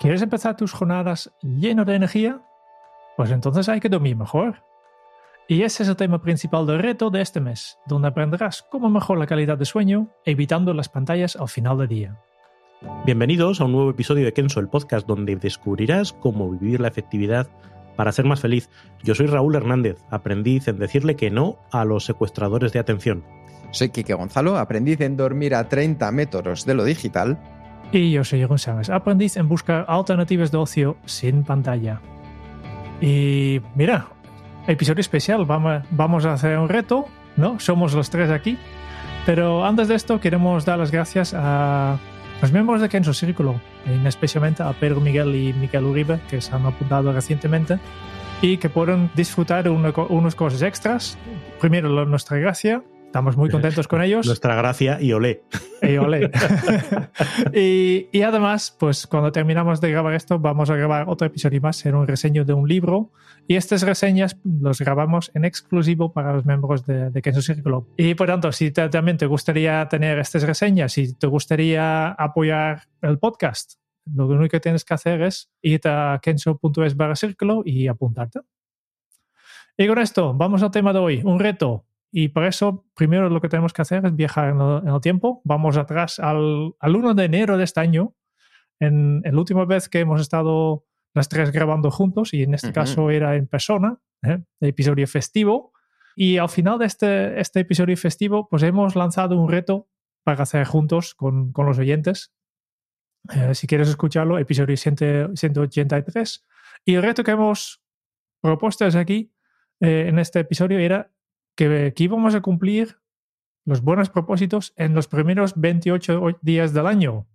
¿Quieres empezar tus jornadas lleno de energía? Pues entonces hay que dormir mejor. Y ese es el tema principal del reto de este mes, donde aprenderás cómo mejorar la calidad de sueño evitando las pantallas al final del día. Bienvenidos a un nuevo episodio de Kenso, el podcast donde descubrirás cómo vivir la efectividad para ser más feliz. Yo soy Raúl Hernández, aprendiz en decirle que no a los secuestradores de atención. Soy Quique Gonzalo, aprendiz en dormir a 30 metros de lo digital. Y yo soy González, aprendiz en buscar alternativas de ocio sin pantalla. Y mira, episodio especial, vamos a hacer un reto, ¿no? Somos los tres aquí. Pero antes de esto queremos dar las gracias a los miembros de Kenzo Círculo, especialmente a Pedro Miguel y Miguel Uribe, que se han apuntado recientemente y que pueden disfrutar de unas cosas extras. Primero, nuestra gracia, Estamos muy contentos con ellos. Nuestra gracia y olé. Y olé. y, y, además, pues cuando terminamos de grabar esto, vamos a grabar otro episodio más, en un reseño de un libro. Y estas reseñas los grabamos en exclusivo para los miembros de, de Kenzo Círculo. Y por tanto, si te, también te gustaría tener estas reseñas, si te gustaría apoyar el podcast, lo único que tienes que hacer es ir a kenzo.es barra círculo y apuntarte. Y con esto, vamos al tema de hoy, un reto y por eso, primero lo que tenemos que hacer es viajar en el, tiempo. Vamos atrás al, al, 1 de enero de este año, en, en, la última vez que hemos estado las tres grabando juntos, y en este uh -huh. caso era en persona, ¿eh? el episodio festivo. Y al final de este, este episodio festivo, pues hemos lanzado un reto para hacer juntos con, con los oyentes. Eh, si quieres escucharlo, episodio 183. Y el reto que hemos propuesto es aquí, eh, en este episodio, era que, que, íbamos a cumplir los buenos propósitos en los primeros 28 días del año.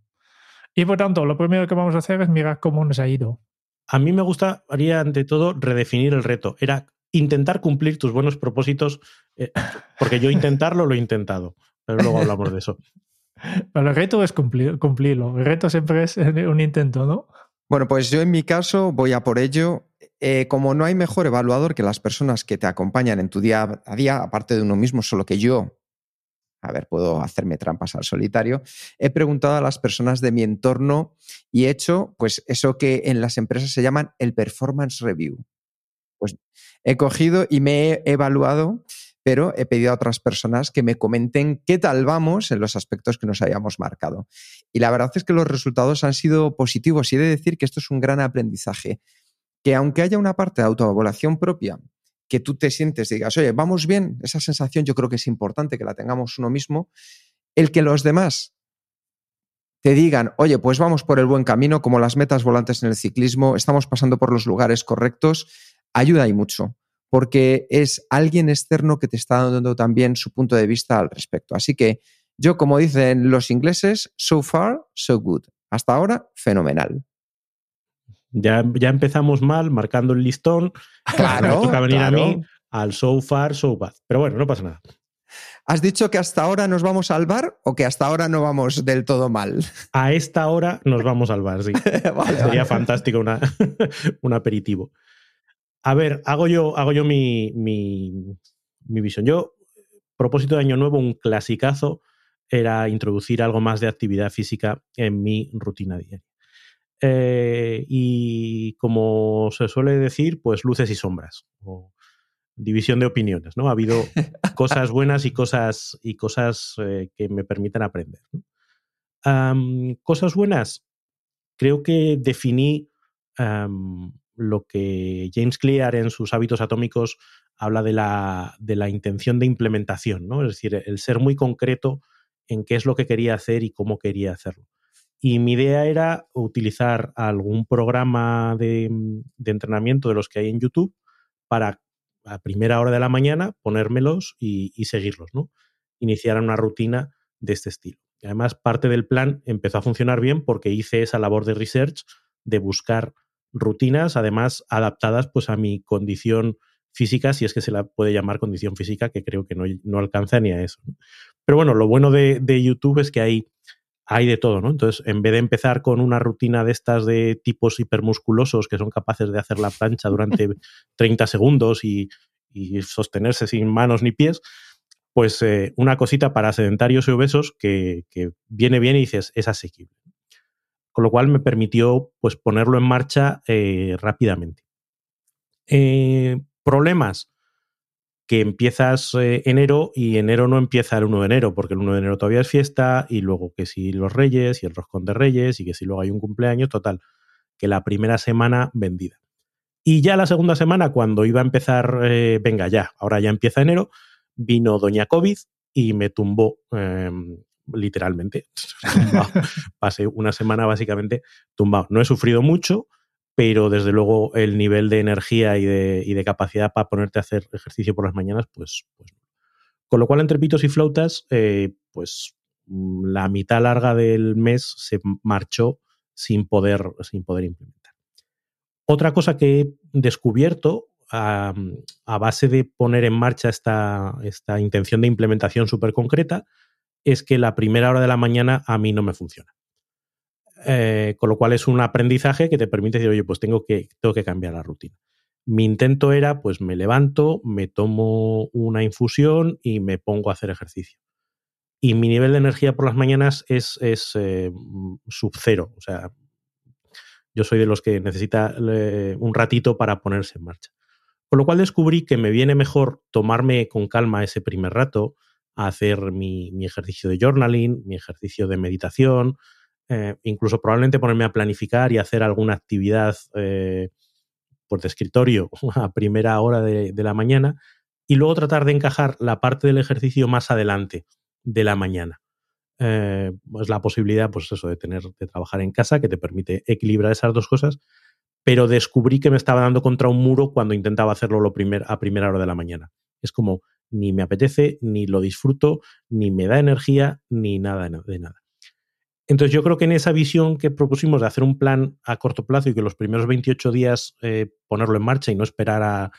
Y por tanto, lo primero que vamos a hacer es mirar cómo nos ha ido. A mí me gustaría, ante todo, redefinir el reto. Era intentar cumplir tus buenos propósitos, eh, porque yo intentarlo lo he intentado, pero luego hablamos de eso. Pero el reto es cumplir, cumplirlo. El reto siempre es un intento, ¿no? Bueno, pues yo en mi caso voy a por ello. Eh, como no hay mejor evaluador que las personas que te acompañan en tu día a día, aparte de uno mismo, solo que yo, a ver, puedo hacerme trampas al solitario, he preguntado a las personas de mi entorno y he hecho, pues, eso que en las empresas se llaman el performance review. Pues he cogido y me he evaluado, pero he pedido a otras personas que me comenten qué tal vamos en los aspectos que nos hayamos marcado. Y la verdad es que los resultados han sido positivos y he de decir que esto es un gran aprendizaje que aunque haya una parte de autoevaluación propia, que tú te sientes y digas, oye, vamos bien, esa sensación yo creo que es importante que la tengamos uno mismo, el que los demás te digan, oye, pues vamos por el buen camino, como las metas volantes en el ciclismo, estamos pasando por los lugares correctos, ayuda y mucho, porque es alguien externo que te está dando también su punto de vista al respecto. Así que yo, como dicen los ingleses, so far, so good. Hasta ahora, fenomenal. Ya, ya empezamos mal, marcando el listón. Claro. Me toca venir claro. a mí al so far, so bad. Pero bueno, no pasa nada. ¿Has dicho que hasta ahora nos vamos al bar o que hasta ahora no vamos del todo mal? A esta hora nos vamos al bar, sí. vale, Sería vale. fantástico una, un aperitivo. A ver, hago yo, hago yo mi, mi, mi visión. Yo, propósito de Año Nuevo, un clasicazo era introducir algo más de actividad física en mi rutina diaria. Eh, y como se suele decir, pues luces y sombras, o división de opiniones, ¿no? Ha habido cosas buenas y cosas, y cosas eh, que me permiten aprender. ¿no? Um, cosas buenas, creo que definí um, lo que James Clear en sus hábitos atómicos habla de la, de la intención de implementación, ¿no? Es decir, el ser muy concreto en qué es lo que quería hacer y cómo quería hacerlo. Y mi idea era utilizar algún programa de, entrenamiento de los que hay en YouTube para a primera hora de la mañana ponérmelos y, y seguirlos, ¿no? Iniciar una rutina de este estilo. Y además, parte del plan empezó a funcionar bien porque hice esa labor de research de buscar rutinas, además adaptadas pues, a mi condición física, si es que se la puede llamar condición física, que creo que no, no alcanza ni a eso. Pero bueno, lo bueno de, YouTube es que hay, hay de todo, ¿no? Entonces, en vez de empezar con una rutina de estas de tipos hipermusculosos que son capaces de hacer la plancha durante 30 segundos y, y sostenerse sin manos ni pies, pues eh, una cosita para sedentarios y obesos que, que, viene bien y dices, es asequible. Con lo cual me permitió pues, ponerlo en marcha eh, rápidamente. Eh, problemas que empiezas eh, enero y enero no empieza el 1 de enero, porque el 1 de enero todavía es fiesta y luego que si los reyes y el roscón de reyes y que si luego hay un cumpleaños, total, que la primera semana vendida. Y ya la segunda semana, cuando iba a empezar, eh, venga ya, ahora ya empieza enero, vino Doña COVID y me tumbó eh, literalmente. Pasé una semana básicamente tumbado. No he sufrido mucho, pero desde luego el nivel de energía y de, y de, capacidad para ponerte a hacer ejercicio por las mañanas, pues, pues con lo cual entre pitos y flautas, eh, pues mm, la mitad larga del mes se marchó sin poder, sin poder implementar. Otra cosa que he descubierto a, a base de poner en marcha esta, esta intención de implementación súper concreta es que la primera hora de la mañana a mí no me funciona. Eh, con lo cual es un aprendizaje que te permite decir, oye, pues tengo que, tengo que cambiar la rutina. Mi intento era, pues me levanto, me tomo una infusión y me pongo a hacer ejercicio. Y mi nivel de energía por las mañanas es, es eh, sub cero. O sea, yo soy de los que necesita un ratito para ponerse en marcha. Con lo cual descubrí que me viene mejor tomarme con calma ese primer rato, a hacer mi, mi ejercicio de journaling, mi ejercicio de meditación, eh, incluso probablemente ponerme a planificar y hacer alguna actividad eh, por de escritorio a primera hora de, de, la mañana y luego tratar de encajar la parte del ejercicio más adelante de la mañana. Eh, pues la posibilidad, pues eso, de tener, de trabajar en casa, que te permite equilibrar esas dos cosas, pero descubrí que me estaba dando contra un muro cuando intentaba hacerlo lo primer, a primera hora de la mañana. Es como, ni me apetece, ni lo disfruto, ni me da energía, ni nada de nada. Entonces yo creo que en esa visión que propusimos de hacer un plan a corto plazo y que los primeros 28 días eh, ponerlo en marcha y no esperar a,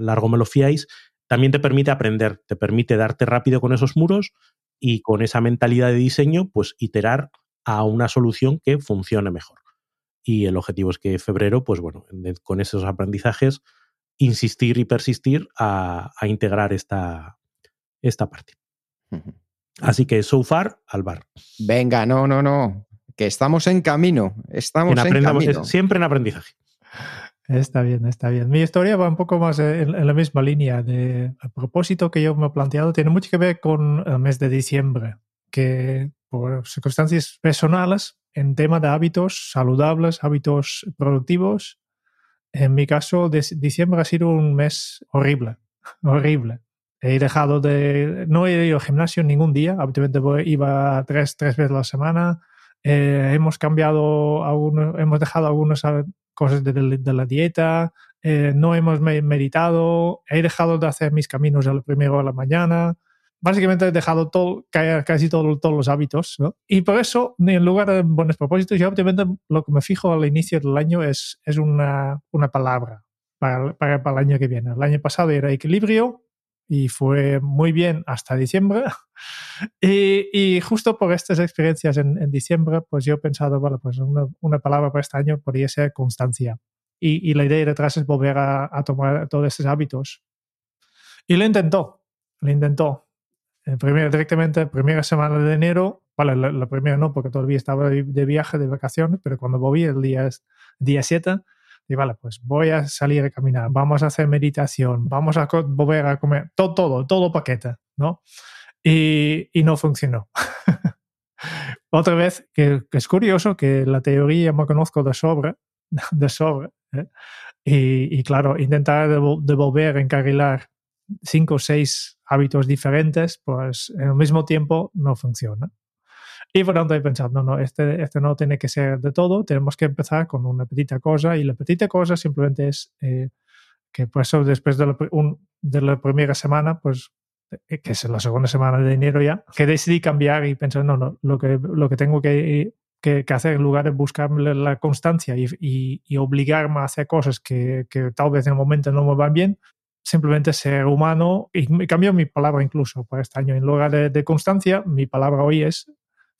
largo me lo fiáis, también te permite aprender, te permite darte rápido con esos muros y con esa mentalidad de diseño, pues iterar a una solución que funcione mejor. Y el objetivo es que febrero, pues bueno, con esos aprendizajes, insistir y persistir a, integrar esta, esta parte. Así que so far al bar. Venga, no, no, no. Que estamos en camino. Estamos en, en camino. Siempre en aprendizaje. Está bien, está bien. Mi historia va un poco más en, en la misma línea. De, a propósito que yo me he planteado, tiene mucho que ver con el mes de diciembre, que por circunstancias personales, en tema de hábitos saludables, hábitos productivos, en mi caso, de, diciembre ha sido un mes horrible, horrible. He dejado de. No he ido al gimnasio ningún día. Habitualmente iba tres, tres veces a la semana. Eh, hemos cambiado algunos, hemos dejado algunas cosas de, de, de la dieta. Eh, no hemos meditado. He dejado de hacer mis caminos a la primera hora de la mañana. Básicamente he dejado todo, casi todo, todos los hábitos. ¿no? Y por eso, en lugar de buenos propósitos, yo obviamente lo que me fijo al inicio del año es, es una, una palabra para, para, para el año que viene. El año pasado era equilibrio y fue muy bien hasta diciembre. Y, y justo por estas experiencias en, en, diciembre, pues yo he pensado, bueno, pues una, una palabra para este año podría ser constancia. Y, y la idea detrás es volver a, a, tomar todos estos hábitos. Y lo intentó, lo intentó. El primer, directamente, primera semana de enero, vale, la, la, primera no, porque todavía estaba de, viaje, de vacaciones, pero cuando volví el día, día 7, y vale, pues voy a salir a caminar, vamos a hacer meditación, vamos a volver a comer, todo, todo, todo paquete, ¿no? Y, y no funcionó. Otra vez, que, que, es curioso que la teoría me conozco de sobre, de sobre, ¿eh? y, y, claro, intentar de, de volver a encarrilar cinco o seis hábitos diferentes, pues en el mismo tiempo no funciona. Y por tanto he pensado, no, no, este, este no tiene que ser de todo, tenemos que empezar con una petita cosa y la petita cosa simplemente es eh, que por eso después de la, de la primera semana, pues eh, que es la segunda semana de enero ya, que decidí cambiar y pensar, no, no, lo que, lo que tengo que, que, hacer en lugar de buscar la constancia y, y, obligarme a hacer cosas que, que, tal vez en el momento no me van bien, simplemente ser humano y cambió mi palabra incluso para este año. En lugar de, de constancia, mi palabra hoy es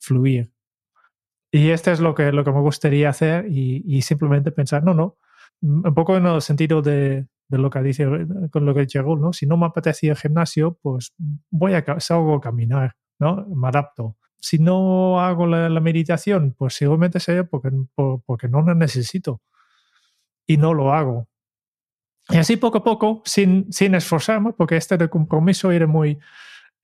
fluir. Y este es lo que, lo que me gustaría hacer y, simplemente pensar, no, no, un poco en el sentido de, de lo que dice con lo que dice ¿no? Si no me apetece el gimnasio, pues voy a salgo a caminar, ¿no? Me adapto. Si no hago la, meditación, pues seguramente sea porque, porque no la necesito y no lo hago. Y así poco a poco, sin, sin esforzarme, porque este de compromiso era muy,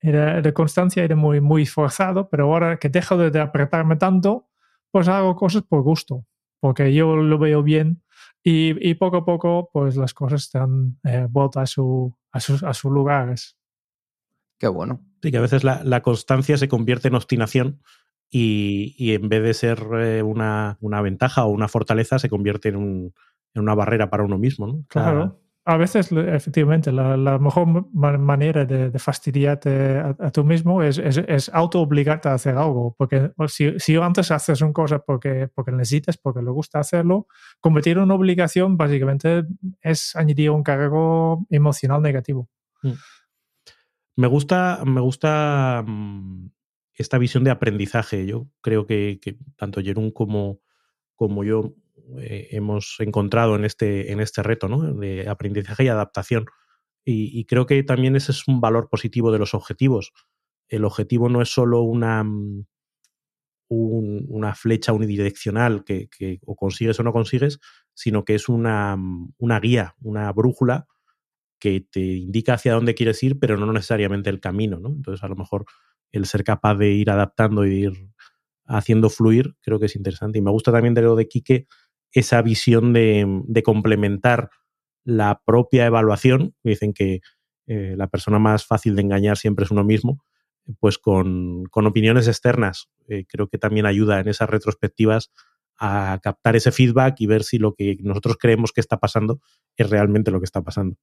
era, de constancia era muy, muy forzado, pero ahora que dejo de, de apretarme tanto, pues hago cosas por gusto, porque yo lo veo bien y, poco a poco, pues las cosas están eh, vueltas a, su, a, sus, a sus lugares. Qué bueno. Sí, que a veces la, la constancia se convierte en obstinación y, y en vez de ser eh, una, una, ventaja o una fortaleza, se convierte en, un, en una barrera para uno mismo. ¿no? Claro a veces, efectivamente, la, mejor manera de, fastidiarte a, tú mismo es, es, auto-obligarte a hacer algo. Porque si, si, antes haces una cosa porque, porque necesitas, porque le gusta hacerlo, convertir en una obligación básicamente es añadir un cargo emocional negativo. Mm. Me gusta, me gusta mm, esta visión de aprendizaje. Yo creo que, tanto Jerún como, como yo eh, hemos encontrado en este, en este reto ¿no? de aprendizaje y adaptación. Y, creo que también ese es un valor positivo de los objetivos. El objetivo no es solo una, mm, una flecha unidireccional que, o consigues o no consigues, sino que es una, mm, una guía, una brújula que te indica hacia dónde quieres ir, pero no necesariamente el camino. ¿no? Entonces, a lo mejor el ser capaz de ir adaptando y ir haciendo fluir, creo que es interesante. Y me gusta también de lo de Quique, esa visión de, complementar la propia evaluación. Dicen que eh, la persona más fácil de engañar siempre es uno mismo, pues con, opiniones externas. Eh, creo que también ayuda en esas retrospectivas a captar ese feedback y ver si lo que nosotros creemos que está pasando es realmente lo que está pasando.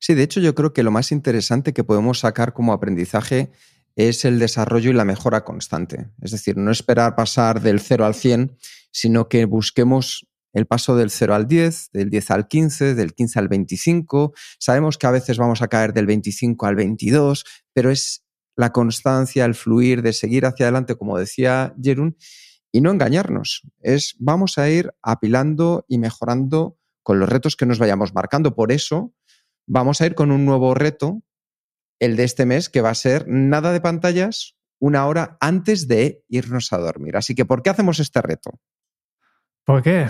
Sí, de hecho yo creo que lo más interesante que podemos sacar como aprendizaje es el desarrollo y la mejora constante. Es decir, no esperar pasar del 0 al 100, sino que busquemos el paso del 0 al 10, del 10 al 15, del 15 al 25. Sabemos que a veces vamos a caer del 25 al 22, pero es la constancia, el fluir de seguir hacia adelante, como decía Jerún, y no engañarnos. Es vamos a ir apilando y mejorando con los retos que nos vayamos marcando. Por eso vamos a ir con un nuevo reto el de este mes, que va a ser nada de pantallas una hora antes de irnos a dormir. Así que, ¿por qué hacemos este reto? ¿Por qué?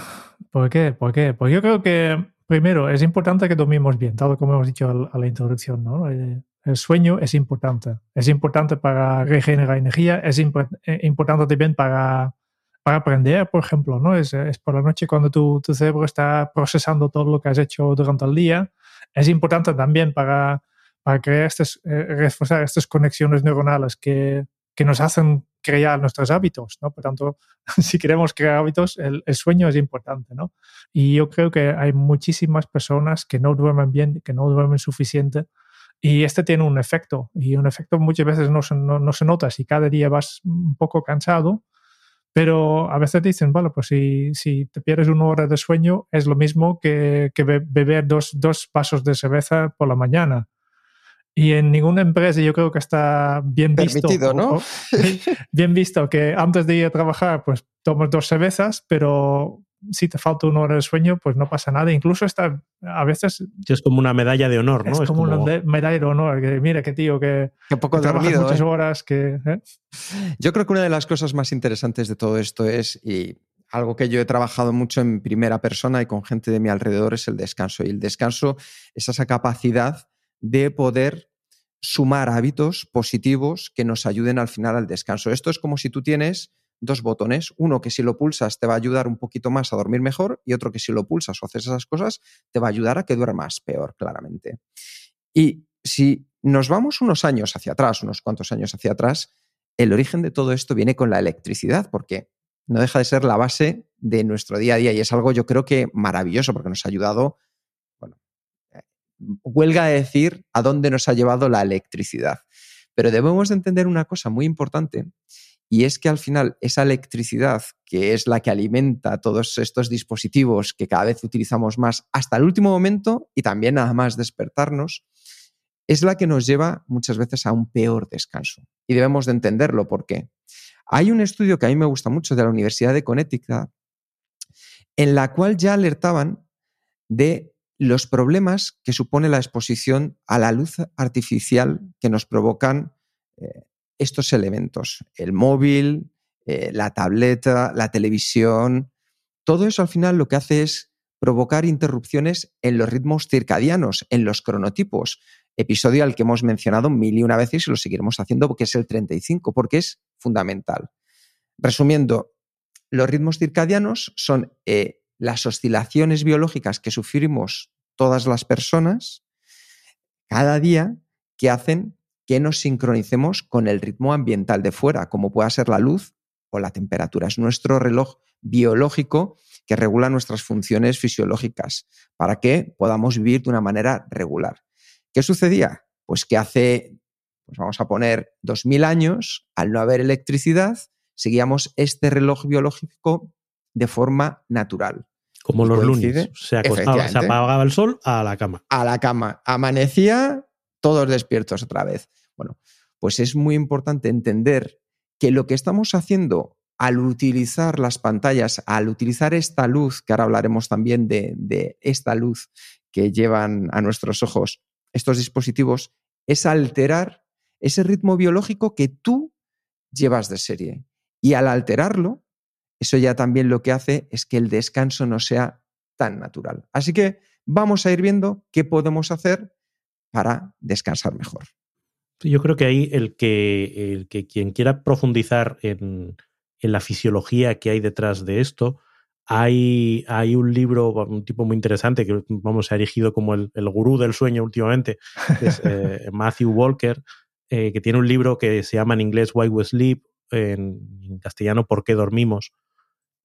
¿Por qué? ¿Por qué? Pues yo creo que, primero, es importante que dormimos bien, tal como hemos dicho a la introducción. ¿no? Eh, el sueño es importante. Es importante para regenerar energía, es eh, importante también para, para aprender, por ejemplo. ¿no? Es, es por la noche cuando tu, tu cerebro está procesando todo lo que has hecho durante el día. Es importante también para para crear estas, eh, reforzar estas conexiones neuronales que, que, nos hacen crear nuestros hábitos, ¿no? Por tanto, si queremos crear hábitos, el, sueño es importante, ¿no? Y yo creo que hay muchísimas personas que no duermen bien, que no duermen suficiente, y este tiene un efecto, y un efecto muchas veces no se, no, se nota si cada día vas un poco cansado, pero a veces dicen, vale, pues si, si te pierdes una hora de sueño es lo mismo que, que beber dos, dos vasos de cerveza por la mañana. Y en ninguna empresa yo creo que está bien visto. ¿no? bien visto que antes de ir a trabajar, pues tomas dos cervezas, pero si te falta una hora de sueño, pues no pasa nada. Incluso está a veces. Es como una medalla de honor, ¿no? Es, como, una medalla de honor. Que, mira, qué tío, que. Qué poco dormido. Muchas ¿eh? horas. Que, ¿eh? Yo creo que una de las cosas más interesantes de todo esto es. Y algo que yo he trabajado mucho en primera persona y con gente de mi alrededor es el descanso. Y el descanso es esa capacidad de poder sumar hábitos positivos que nos ayuden al final al descanso. Esto es como si tú tienes dos botones, uno que si lo pulsas te va a ayudar un poquito más a dormir mejor y otro que si lo pulsas o haces esas cosas te va a ayudar a que duermas peor, claramente. Y si nos vamos unos años hacia atrás, unos cuantos años hacia atrás, el origen de todo esto viene con la electricidad, porque no deja de ser la base de nuestro día a día y es algo yo creo que maravilloso porque nos ha ayudado huelga de decir a dónde nos ha llevado la electricidad. Pero debemos de entender una cosa muy importante y es que al final esa electricidad, que es la que alimenta todos estos dispositivos que cada vez utilizamos más hasta el último momento y también nada más despertarnos, es la que nos lleva muchas veces a un peor descanso. Y debemos de entenderlo. ¿Por qué? Hay un estudio que a mí me gusta mucho de la Universidad de Connecticut, en la cual ya alertaban de los problemas que supone la exposición a la luz artificial que nos provocan eh, estos elementos, el móvil, eh, la tableta, la televisión, todo eso al final lo que hace es provocar interrupciones en los ritmos circadianos, en los cronotipos, episodio al que hemos mencionado mil y una veces y lo seguiremos haciendo porque es el 35, porque es fundamental. Resumiendo, los ritmos circadianos son eh, las oscilaciones biológicas que sufrimos todas las personas cada día que hacen que nos sincronicemos con el ritmo ambiental de fuera, como pueda ser la luz o la temperatura. Es nuestro reloj biológico que regula nuestras funciones fisiológicas para que podamos vivir de una manera regular. ¿Qué sucedía? Pues que hace, pues vamos a poner, 2000 años, al no haber electricidad, seguíamos este reloj biológico de forma natural. Como los lunes. Se, acostaba, se apagaba el sol a la cama. A la cama. Amanecía, todos despiertos otra vez. Bueno, pues es muy importante entender que lo que estamos haciendo al utilizar las pantallas, al utilizar esta luz, que ahora hablaremos también de, esta luz que llevan a nuestros ojos estos dispositivos, es alterar ese ritmo biológico que tú llevas de serie. Y al alterarlo, eso ya también lo que hace es que el descanso no sea tan natural. Así que vamos a ir viendo qué podemos hacer para descansar mejor. Yo creo que ahí el que, el que quien quiera profundizar en, la fisiología que hay detrás de esto, hay, hay, un libro, un tipo muy interesante que vamos, se ha erigido como el, gurú del sueño últimamente, es eh, Matthew Walker, eh, que tiene un libro que se llama en inglés Why We Sleep, en, castellano ¿Por qué dormimos?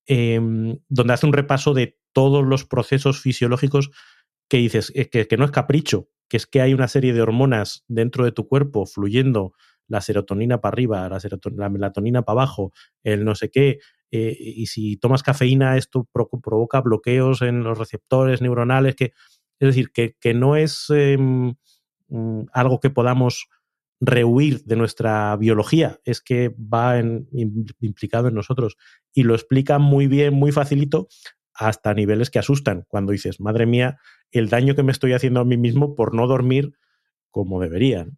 Em, donde hace un repaso de todos los procesos fisiológicos que dices que, que no es capricho, que es que hay una serie de hormonas dentro de tu cuerpo fluyendo, la serotonina para arriba, la, melatonina para abajo, el no sé qué, eh, y si tomas cafeína esto provoca bloqueos en los receptores neuronales, que, es decir, que, no es em, mm, algo que podamos rehuir de nuestra biología, es que va implicado en nosotros y lo explica muy bien, muy facilito, hasta niveles que asustan, cuando dices, madre mía, el daño que me estoy haciendo a mí mismo por no dormir como deberían.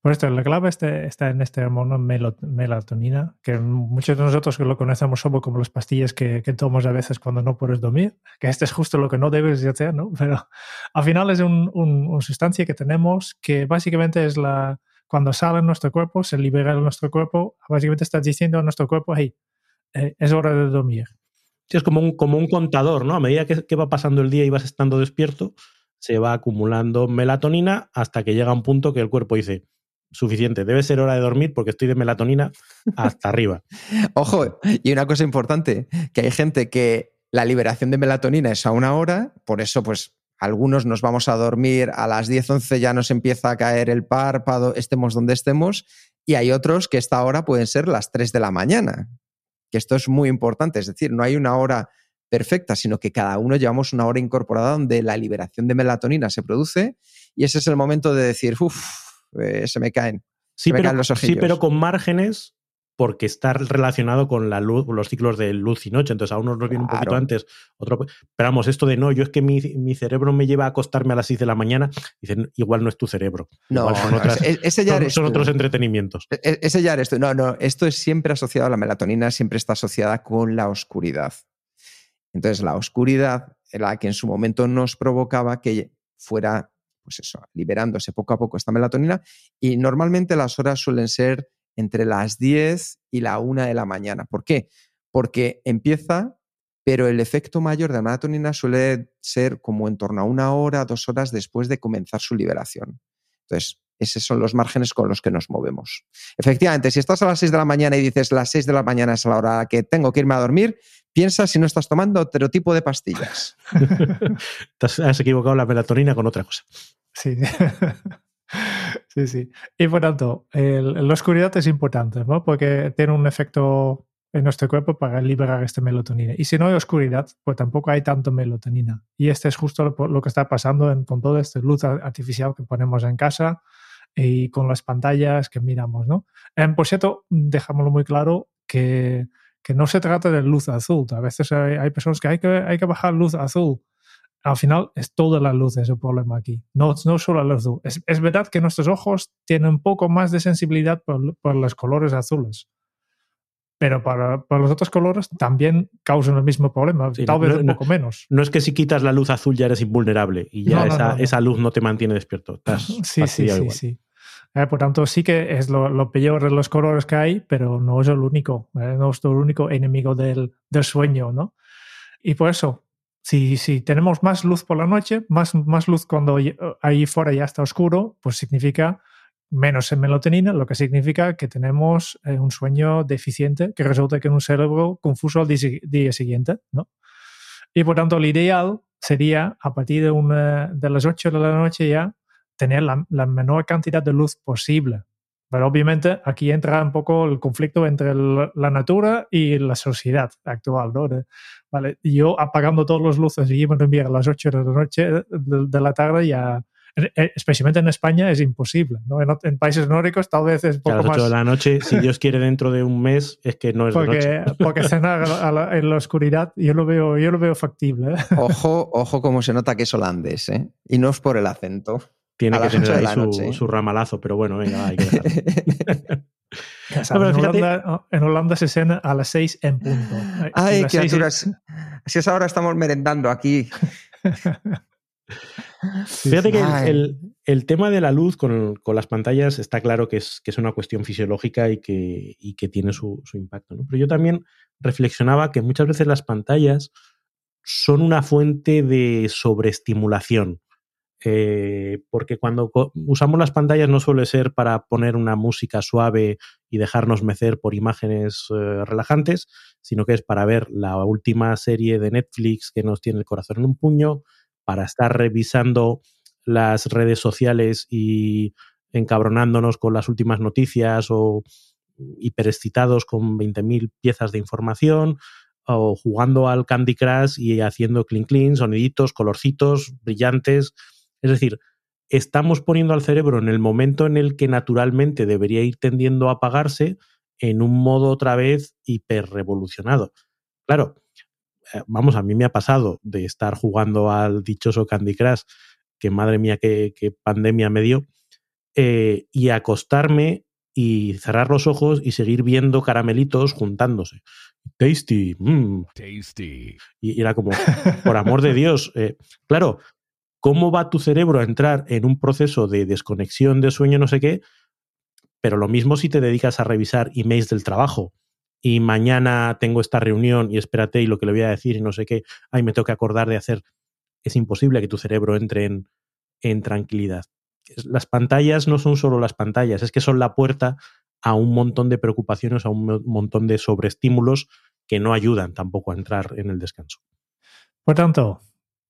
Por esto, la clave este, está en este hormono melatonina, que muchos de nosotros lo conocemos solo como las pastillas que, que tomamos a veces cuando no puedes dormir, que este es justo lo que no debes hacer, ¿no? Pero al final es una un, sustancia que tenemos que básicamente es la, cuando sale en nuestro cuerpo, se libera de nuestro cuerpo, básicamente está diciendo a nuestro cuerpo, hey, eh, es hora de dormir. Sí, es como un, como un contador, ¿no? A medida que, que va pasando el día y vas estando despierto, se va acumulando melatonina hasta que llega un punto que el cuerpo dice, suficiente, debe ser hora de dormir porque estoy de melatonina hasta arriba. Ojo, y una cosa importante, que hay gente que la liberación de melatonina es a una hora, por eso pues algunos nos vamos a dormir a las 10, 11 ya nos empieza a caer el párpado, estemos donde estemos, y hay otros que esta hora pueden ser las 3 de la mañana, que esto es muy importante, es decir, no hay una hora perfecta, sino que cada uno llevamos una hora incorporada donde la liberación de melatonina se produce y ese es el momento de decir, uff, eh, se me caen. Sí, se me pero, caen los sí, pero con márgenes porque está relacionado con la luz, los ciclos de luz y noche. Entonces, a unos nos viene un poquito antes, otro. Pero vamos, esto de no, yo es que mi, cerebro me lleva a acostarme a las 6 de la mañana, dicen, igual no es tu cerebro. No, son, ese ya son, otros entretenimientos. E, e, ese ya eres tú. No, no, esto es siempre asociado a la melatonina, siempre está asociada con la oscuridad. Entonces, la oscuridad la que en su momento nos provocaba que fuera, pues eso, liberándose poco a poco esta melatonina. Y normalmente las horas suelen ser entre las 10 y la 1 de la mañana. ¿Por qué? Porque empieza, pero el efecto mayor de la melatonina suele ser como en torno a una hora, dos horas después de comenzar su liberación. Entonces, esos son los márgenes con los que nos movemos. Efectivamente, si estás a las 6 de la mañana y dices las 6 de la mañana es la hora que tengo que irme a dormir, piensa si no estás tomando otro tipo de pastillas. has equivocado la melatonina con otra cosa. Sí. Sí, sí. Y por tanto, la oscuridad es importante, ¿no? Porque tiene un efecto en nuestro cuerpo para liberar esta melatonina. Y si no hay oscuridad, pues tampoco hay tanto melatonina. Y este es justo lo, que está pasando con toda esta luz artificial que ponemos en casa y con las pantallas que miramos, ¿no? En, por cierto, dejámoslo muy claro que, que, no se trata de luz azul. A veces hay, hay personas que hay, que hay que bajar luz azul al final es toda la luz es el problema aquí, no, no solo la luz. Es, es verdad que nuestros ojos tienen un poco más de sensibilidad por, por los colores azules, pero para, para, los otros colores también causan el mismo problema, tal vez un poco menos. No es que si quitas la luz azul ya eres invulnerable y ya esa, esa, luz no te mantiene despierto. sí, sí, sí, sí. Eh, por tanto, sí que es lo, lo, peor de los colores que hay, pero no es el único, eh, no es el único enemigo del, del sueño, ¿no? Y por eso, si, si, tenemos más luz por la noche, más, más luz cuando ahí fuera ya está oscuro, pues significa menos en melatonina, lo que significa que tenemos eh, un sueño deficiente que resulta que en un cerebro confuso al día siguiente, ¿no? Y por tanto, lo ideal sería a partir de, una, de las 8 de la noche ya tener la, la menor cantidad de luz posible pero obviamente aquí entra un poco el conflicto entre la natura y la sociedad actual, ¿no? vale, yo apagando todas las luces y irme a a las 8 de la noche, de, la tarde, ya, especialmente en España, es imposible, ¿no? En, países nórdicos tal vez es poco a las 8 de la noche, si Dios quiere dentro de un mes, es que no es porque, de noche. Porque cenar en la oscuridad, yo lo veo, yo lo veo factible. ¿eh? Ojo, ojo cómo se nota que es holandés, ¿eh? Y no es por el acento. Tiene que tener ahí su, su, ramalazo, pero bueno, venga, hay que en, Holanda, se cena a las 6 en punto. Ay, criaturas. Si es ahora estamos merendando aquí. Fíjate que el, el, tema de la luz con, con, las pantallas está claro que es, que es una cuestión fisiológica y que, y que tiene su, su impacto. ¿no? Pero yo también reflexionaba que muchas veces las pantallas son una fuente de sobreestimulación. Eh, porque cuando usamos las pantallas no suele ser para poner una música suave y dejarnos mecer por imágenes eh, relajantes, sino que es para ver la última serie de Netflix que nos tiene el corazón en un puño, para estar revisando las redes sociales y encabronándonos con las últimas noticias o hiperexcitados con 20.000 piezas de información o jugando al Candy Crush y haciendo clean clean, soniditos, colorcitos brillantes es decir, estamos poniendo al cerebro en el momento en el que naturalmente debería ir tendiendo a apagarse en un modo otra vez hiperrevolucionado. Claro, eh, vamos, a mí me ha pasado de estar jugando al dichoso Candy Crush, que madre mía, qué, pandemia me dio, eh, y acostarme y cerrar los ojos y seguir viendo caramelitos juntándose. Tasty, mmm. tasty. Y era como, por amor de Dios, eh, claro, cómo va tu cerebro a entrar en un proceso de desconexión de sueño, no sé qué, pero lo mismo si te dedicas a revisar emails del trabajo y mañana tengo esta reunión y espérate y lo que le voy a decir y no sé qué, ay, me tengo que acordar de hacer. Es imposible que tu cerebro entre en, en tranquilidad. Las pantallas no son solo las pantallas, es que son la puerta a un montón de preocupaciones, a un montón de sobreestímulos que no ayudan tampoco a entrar en el descanso. Por tanto,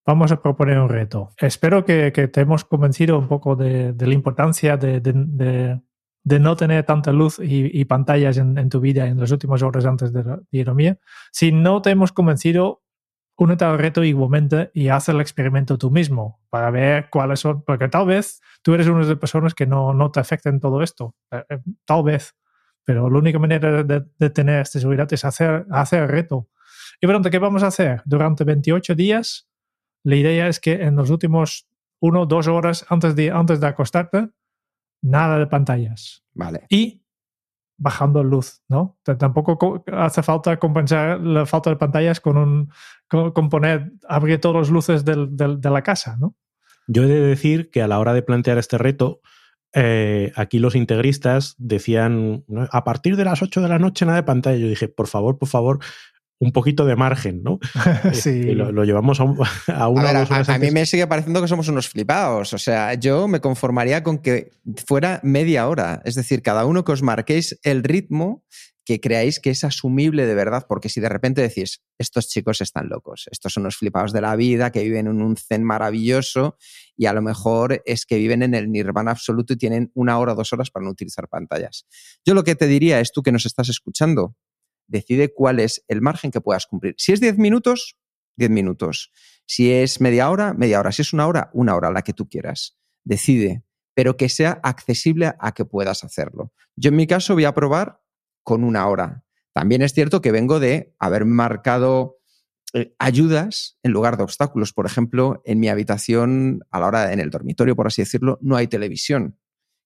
vamos a proponer un reto. Espero que, te hemos convencido un poco de, la importancia de, no tener tanta luz y, pantallas en, tu vida en las últimas horas antes de la dormir. Si no te hemos convencido, únete al reto igualmente y haz el experimento tú mismo para ver cuáles son, porque tal vez tú eres una de las personas que no, no te afecten todo esto. Eh, eh, tal vez. Pero la única manera de, tener esta seguridad es hacer, hacer el reto. Y bueno, ¿qué vamos a hacer? Durante 28 días, la idea es que en los últimos uno, dos horas antes de, antes de acostarte, nada de pantallas. Vale. Y bajando luz, ¿no? Tampoco hace falta compensar la falta de pantallas con un con, poner, abrir todas las luces del, de la casa, ¿no? Yo he de decir que a la hora de plantear este reto, eh, aquí los integristas decían, a partir de las 8 de la noche nada de pantalla. Yo dije, por favor, por favor, un poquito de margen, ¿no? sí. Lo, llevamos a, un, a una a, mí me sigue pareciendo que somos unos flipados. O sea, yo me conformaría con que fuera media hora. Es decir, cada uno que os marquéis el ritmo que creáis que es asumible de verdad, porque si de repente decís, estos chicos están locos, estos son los flipados de la vida, que viven en un zen maravilloso y a lo mejor es que viven en el nirvana absoluto y tienen una hora o dos horas para no utilizar pantallas. Yo lo que te diría es tú que nos estás escuchando, decide cuál es el margen que puedas cumplir. Si es 10 minutos, 10 minutos. Si es media hora, media hora. Si es una hora, una hora, la que tú quieras. Decide, pero que sea accesible a que puedas hacerlo. Yo en mi caso voy a probar con una hora. También es cierto que vengo de haber marcado eh, ayudas en lugar de obstáculos. Por ejemplo, en mi habitación, a la hora, en el dormitorio, por así decirlo, no hay televisión,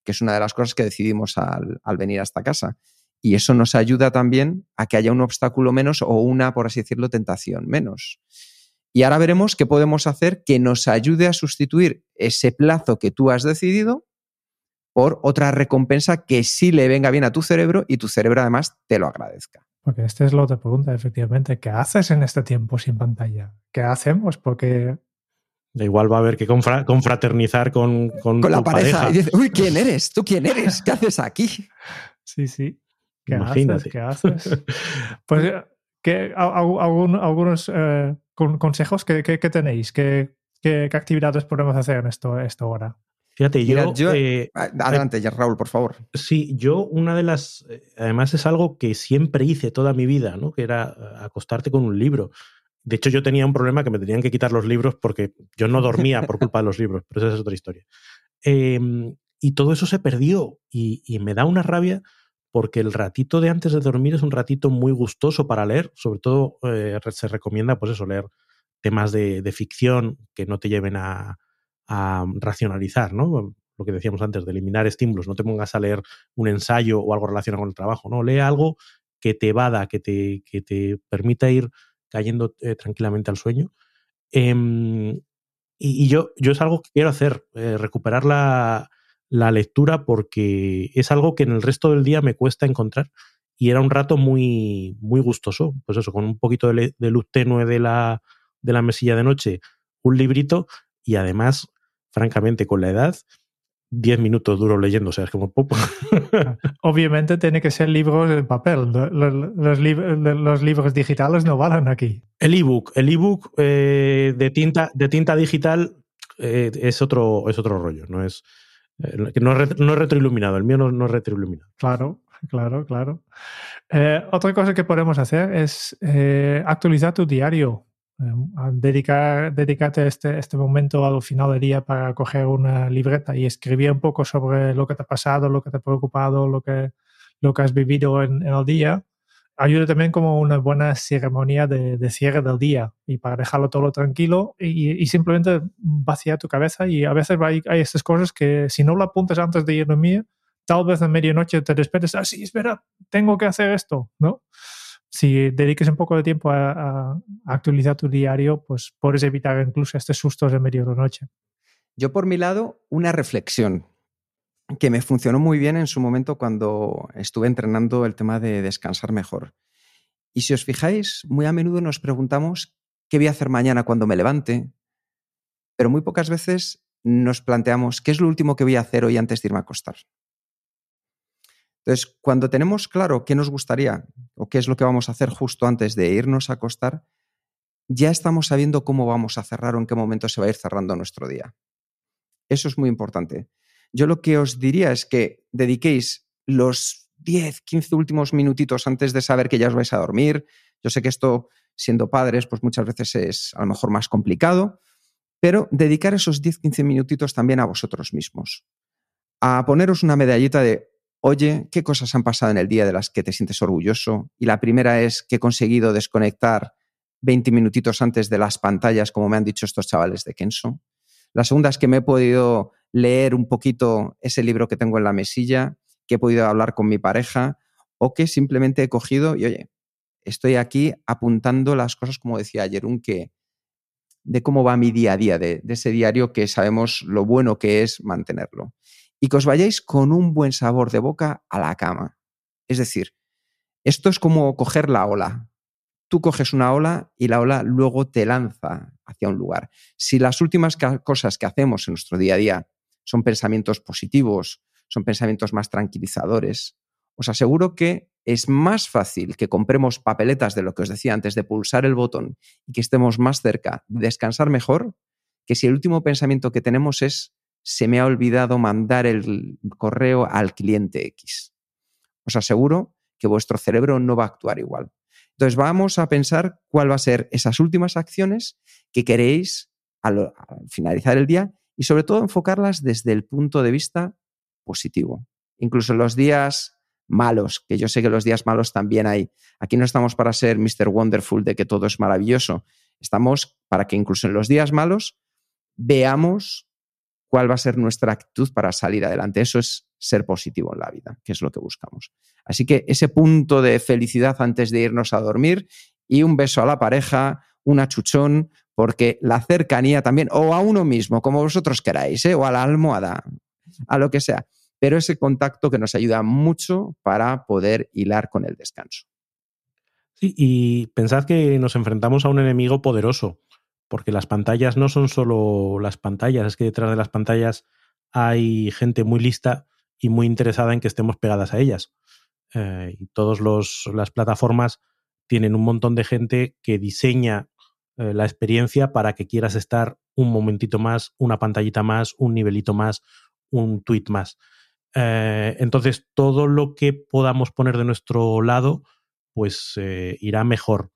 que es una de las cosas que decidimos al, al venir a esta casa. Y eso nos ayuda también a que haya un obstáculo menos o una, por así decirlo, tentación menos. Y ahora veremos qué podemos hacer que nos ayude a sustituir ese plazo que tú has decidido por otra recompensa que sí le venga bien a tu cerebro y tu cerebro además te lo agradezca. Porque esta es la otra pregunta, efectivamente. ¿Qué haces en este tiempo sin pantalla? ¿Qué hacemos? Porque igual va a haber que confraternizar con, con, con la pareja. Y dice, Uy, ¿quién eres? ¿Tú quién eres? ¿Qué haces aquí? Sí, sí. ¿Qué haces? ¿Qué haces? Pues, ¿qué, algunos eh, consejos que, tenéis? ¿Qué, ¿Qué, actividades podemos hacer en esto, esta hora? Fíjate, yo. Eh, adelante, ya, Raúl, por favor. Sí, yo, una de las. Eh, además, es algo que siempre hice toda mi vida, ¿no? Que era acostarte con un libro. De hecho, yo tenía un problema que me tenían que quitar los libros porque yo no dormía por culpa de los libros, pero esa es otra historia. Em, y todo eso se perdió y, y me da una rabia porque el ratito de antes de dormir es un ratito muy gustoso para leer, sobre todo eh, se recomienda pues eso, leer temas de, ficción que no te lleven a, racionalizar, ¿no? Lo que decíamos antes, de eliminar estímulos, no te pongas a leer un ensayo o algo relacionado con el trabajo, ¿no? Lee algo que te vada, que te, que te permita ir cayendo eh, tranquilamente al sueño. Em, y, yo, yo es algo que quiero hacer, eh, recuperar la, la lectura porque es algo que en el resto del día me cuesta encontrar y era un rato muy, muy gustoso. Pues eso, con un poquito de, luz tenue de la, de la mesilla de noche, un librito y además, francamente, con la edad, 10 minutos duro leyendo, o sea, es como poco. Obviamente tiene que ser libros en papel, los, los, libros digitales no valen aquí. El ebook, el ebook eh, de, tinta, de tinta digital eh, es, otro, es otro rollo, no es, que no es, retroiluminado, el mío no, es retroiluminado. Claro, claro, claro. Eh, otra cosa que podemos hacer es eh, actualizar tu diario. dedicar, dedicarte este, este momento al final del día para coger una libreta y escribir un poco sobre lo que te ha pasado, lo que te ha preocupado, lo que, lo que has vivido en el día ayuda también como una buena ceremonia de, cierre del día y para dejarlo todo tranquilo y, simplemente vaciar tu cabeza y a veces hay, hay, estas cosas que si no lo apuntas antes de ir a dormir, tal vez a medianoche te despiertes, ah, sí, espera, tengo que hacer esto, ¿no? Si dediques un poco de tiempo a, actualizar tu diario, pues puedes evitar incluso estos sustos de medio de la noche. Yo por mi lado, una reflexión que me funcionó muy bien en su momento cuando estuve entrenando el tema de descansar mejor. Y si os fijáis, muy a menudo nos preguntamos qué voy a hacer mañana cuando me levante, pero muy pocas veces nos planteamos qué es lo último que voy a hacer hoy antes de irme a acostar. Entonces, cuando tenemos claro qué nos gustaría o qué es lo que vamos a hacer justo antes de irnos a acostar, ya estamos sabiendo cómo vamos a cerrar o en qué momento se va a ir cerrando nuestro día. Eso es muy importante. Yo lo que os diría es que dediquéis los 10, 15 últimos minutitos antes de saber que ya os vais a dormir. Yo sé que esto, siendo padres, pues muchas veces es a lo mejor más complicado, pero dedicar esos 10, 15 minutitos también a vosotros mismos. A poneros una medallita de oye, ¿qué cosas han pasado en el día de las que te sientes orgulloso? Y la primera es que he conseguido desconectar 20 minutitos antes de las pantallas, como me han dicho estos chavales de Kenso. La segunda es que me he podido leer un poquito ese libro que tengo en la mesilla, que he podido hablar con mi pareja o que simplemente he cogido y, oye, estoy aquí apuntando las cosas, como decía ayer, un que de cómo va mi día a día, de, ese diario que sabemos lo bueno que es mantenerlo. Y que os vayáis con un buen sabor de boca a la cama. Es decir, esto es como coger la ola. Tú coges una ola y la ola luego te lanza hacia un lugar. Si las últimas cosas que hacemos en nuestro día a día son pensamientos positivos, son pensamientos más tranquilizadores, os aseguro que es más fácil que compremos papeletas de lo que os decía antes de pulsar el botón y que estemos más cerca de descansar mejor que si el último pensamiento que tenemos es se me ha olvidado mandar el correo al cliente X. Os aseguro que vuestro cerebro no va a actuar igual. Entonces vamos a pensar cuál va a ser esas últimas acciones que queréis al, finalizar el día y sobre todo enfocarlas desde el punto de vista positivo. Incluso en los días malos, que yo sé que los días malos también hay. Aquí no estamos para ser Mr. Wonderful de que todo es maravilloso. Estamos para que incluso en los días malos veamos cuál va a ser nuestra actitud para salir adelante. Eso es ser positivo en la vida, que es lo que buscamos. Así que ese punto de felicidad antes de irnos a dormir y un beso a la pareja, un achuchón, porque la cercanía también, o a uno mismo, como vosotros queráis, ¿eh? o a la almohada, a lo que sea pero ese contacto que nos ayuda mucho para poder hilar con el descanso. Sí, y pensad que nos enfrentamos a un enemigo poderoso, porque las pantallas no son solo las pantallas, es que detrás de las pantallas hay gente muy lista y muy interesada en que estemos pegadas a ellas. Eh, y todas las plataformas tienen un montón de gente que diseña eh, la experiencia para que quieras estar un momentito más, una pantallita más, un nivelito más, un tweet más. Eh, entonces, todo lo que podamos poner de nuestro lado, pues eh, irá mejor.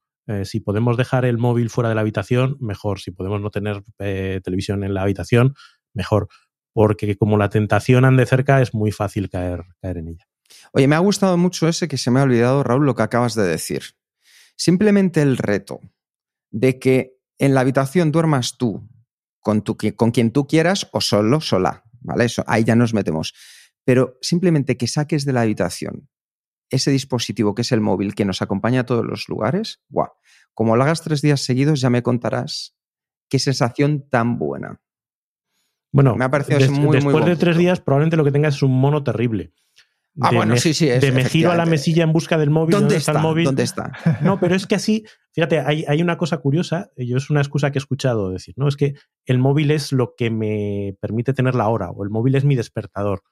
Si podemos dejar el móvil fuera de la habitación, mejor. Si podemos no tener televisión en la habitación, mejor. Porque como la tentación ande cerca, es muy fácil caer, caer en ella. Oye, me ha gustado mucho ese que se me ha olvidado, Raúl, lo que acabas de decir. Simplemente el reto de que en la habitación duermas tú con, tu, con quien tú quieras o solo, sola, ¿vale? Eso, ahí ya nos metemos pero simplemente que saques de la habitación ese dispositivo que es el móvil que nos acompaña a todos los lugares, ¡guau! Como lo hagas tres días seguidos, ya me contarás qué sensación tan buena. Bueno, me ha parecido muy, después de tres días, probablemente lo que tengas es un mono terrible. Ah, bueno, sí, sí. de me giro a la mesilla en busca del móvil. ¿Dónde, está, el móvil? ¿Dónde está? No, pero es que así, fíjate, hay, hay, una cosa curiosa, yo es una excusa que he escuchado decir, ¿no? Es que el móvil es lo que me permite tener la hora, o el móvil es mi despertador.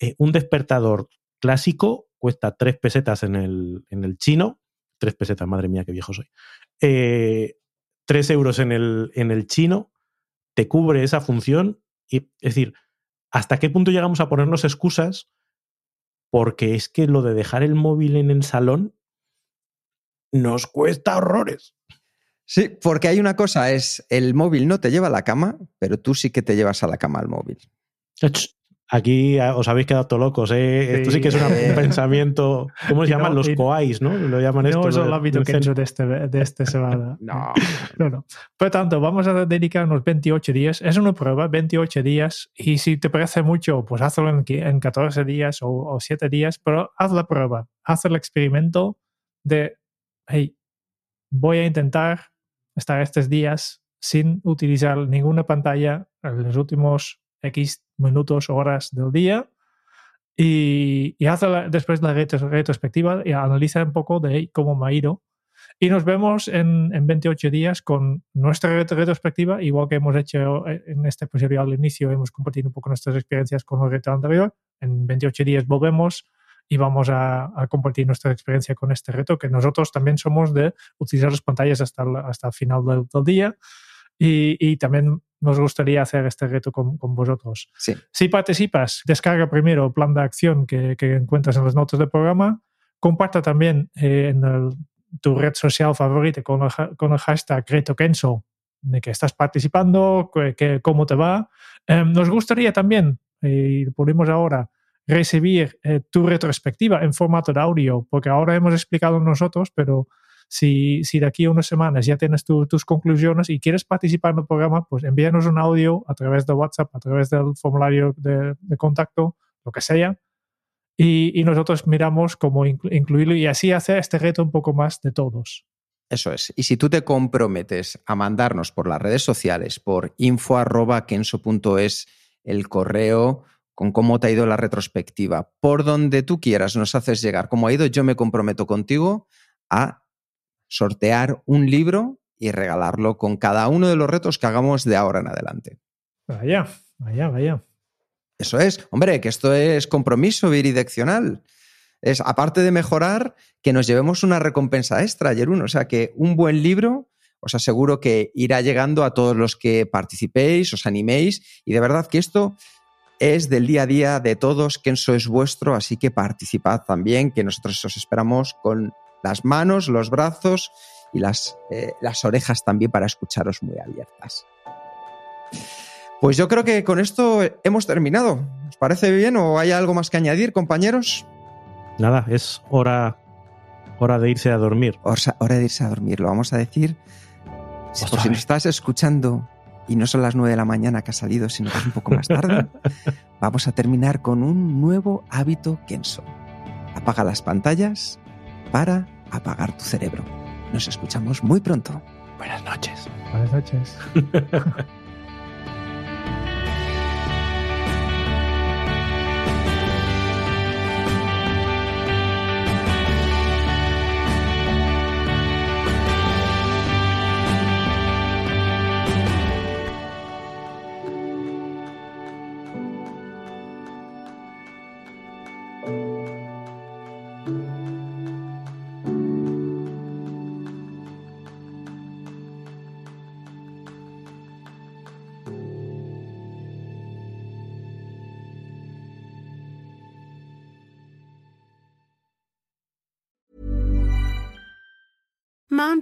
Eh, un despertador clásico cuesta tres pesetas en el, en el chino. Tres pesetas, madre mía, qué viejo soy. Eh, tres euros en el, en el chino, te cubre esa función. Y, es decir, ¿hasta qué punto llegamos a ponernos excusas? Porque es que lo de dejar el móvil en el salón nos cuesta horrores. Sí, porque hay una cosa, es el móvil no te lleva a la cama, pero tú sí que te llevas a la cama al móvil. Aquí ah, os habéis quedado locos, ¿eh? Esto sí que es un pensamiento. ¿Cómo se llaman? Los coais, ¿no? Lo llaman esto. No es el ámbito que he hecho de este, de este semana. no. no, no. Por tanto, vamos a dedicar unos 28 días. Es una prueba, 28 días. Y si te parece mucho, pues hazlo en, en 14 días o, o 7 días. Pero haz la prueba, haz el experimento de, hey, voy a intentar estar estos días sin utilizar ninguna pantalla en los últimos X minutos, horas del día y, y hace después la retrospectiva y analiza un poco de cómo me ha ido. Y nos vemos en, en 28 días con nuestra retrospectiva, igual que hemos hecho en este episodio al inicio, hemos compartido un poco nuestras experiencias con el reto anterior. En 28 días volvemos y vamos a, a, compartir nuestra experiencia con este reto, que nosotros también somos de utilizar las pantallas hasta el, hasta el final del, del día. Y, y, también nos gustaría hacer este reto con, con vosotros. Sí. Si participas, descarga primero el plan de acción que, que encuentras en las notas del programa, comparta también eh, en el, tu red social favorita con el, con el hashtag reto de que estás participando, que, que cómo te va. Eh, nos gustaría también, y lo ponemos ahora, recibir eh, tu retrospectiva en formato de audio, porque ahora hemos explicado nosotros, pero si, si de aquí a unas semanas ya tienes tus conclusiones y quieres participar en el programa, pues envíanos un audio a través de WhatsApp, a través del formulario de, contacto, lo que sea, y, nosotros miramos cómo incluirlo y así hacer este reto un poco más de todos. Eso es. Y si tú te comprometes a mandarnos por las redes sociales, por info.kenso.es, el correo con cómo te ha ido la retrospectiva, por donde tú quieras nos haces llegar cómo ha ido, yo me comprometo contigo a sortear un libro y regalarlo con cada uno de los retos que hagamos de ahora en adelante. Vaya, vaya, vaya. Eso es, hombre, que esto es compromiso bidireccional. Es, aparte de mejorar, que nos llevemos una recompensa extra, Jerún. O sea, que un buen libro, os aseguro que irá llegando a todos los que participéis, os animéis. Y de verdad que esto es del día a día de todos, que eso es vuestro, así que participad también, que nosotros os esperamos con las manos, los brazos y las, eh, las orejas también para escucharos muy abiertas. Pues yo creo que con esto hemos terminado. ¿Os parece bien o hay algo más que añadir, compañeros? Nada, es hora, hora de irse a dormir. Hora, de irse a dormir, lo vamos a decir. por si nos estás escuchando y no son las nueve de la mañana que ha salido, sino que es un poco más tarde, vamos a terminar con un nuevo hábito Kenso. Apaga las pantallas para apagar tu cerebro. Nos escuchamos muy pronto. Buenas noches. Buenas noches.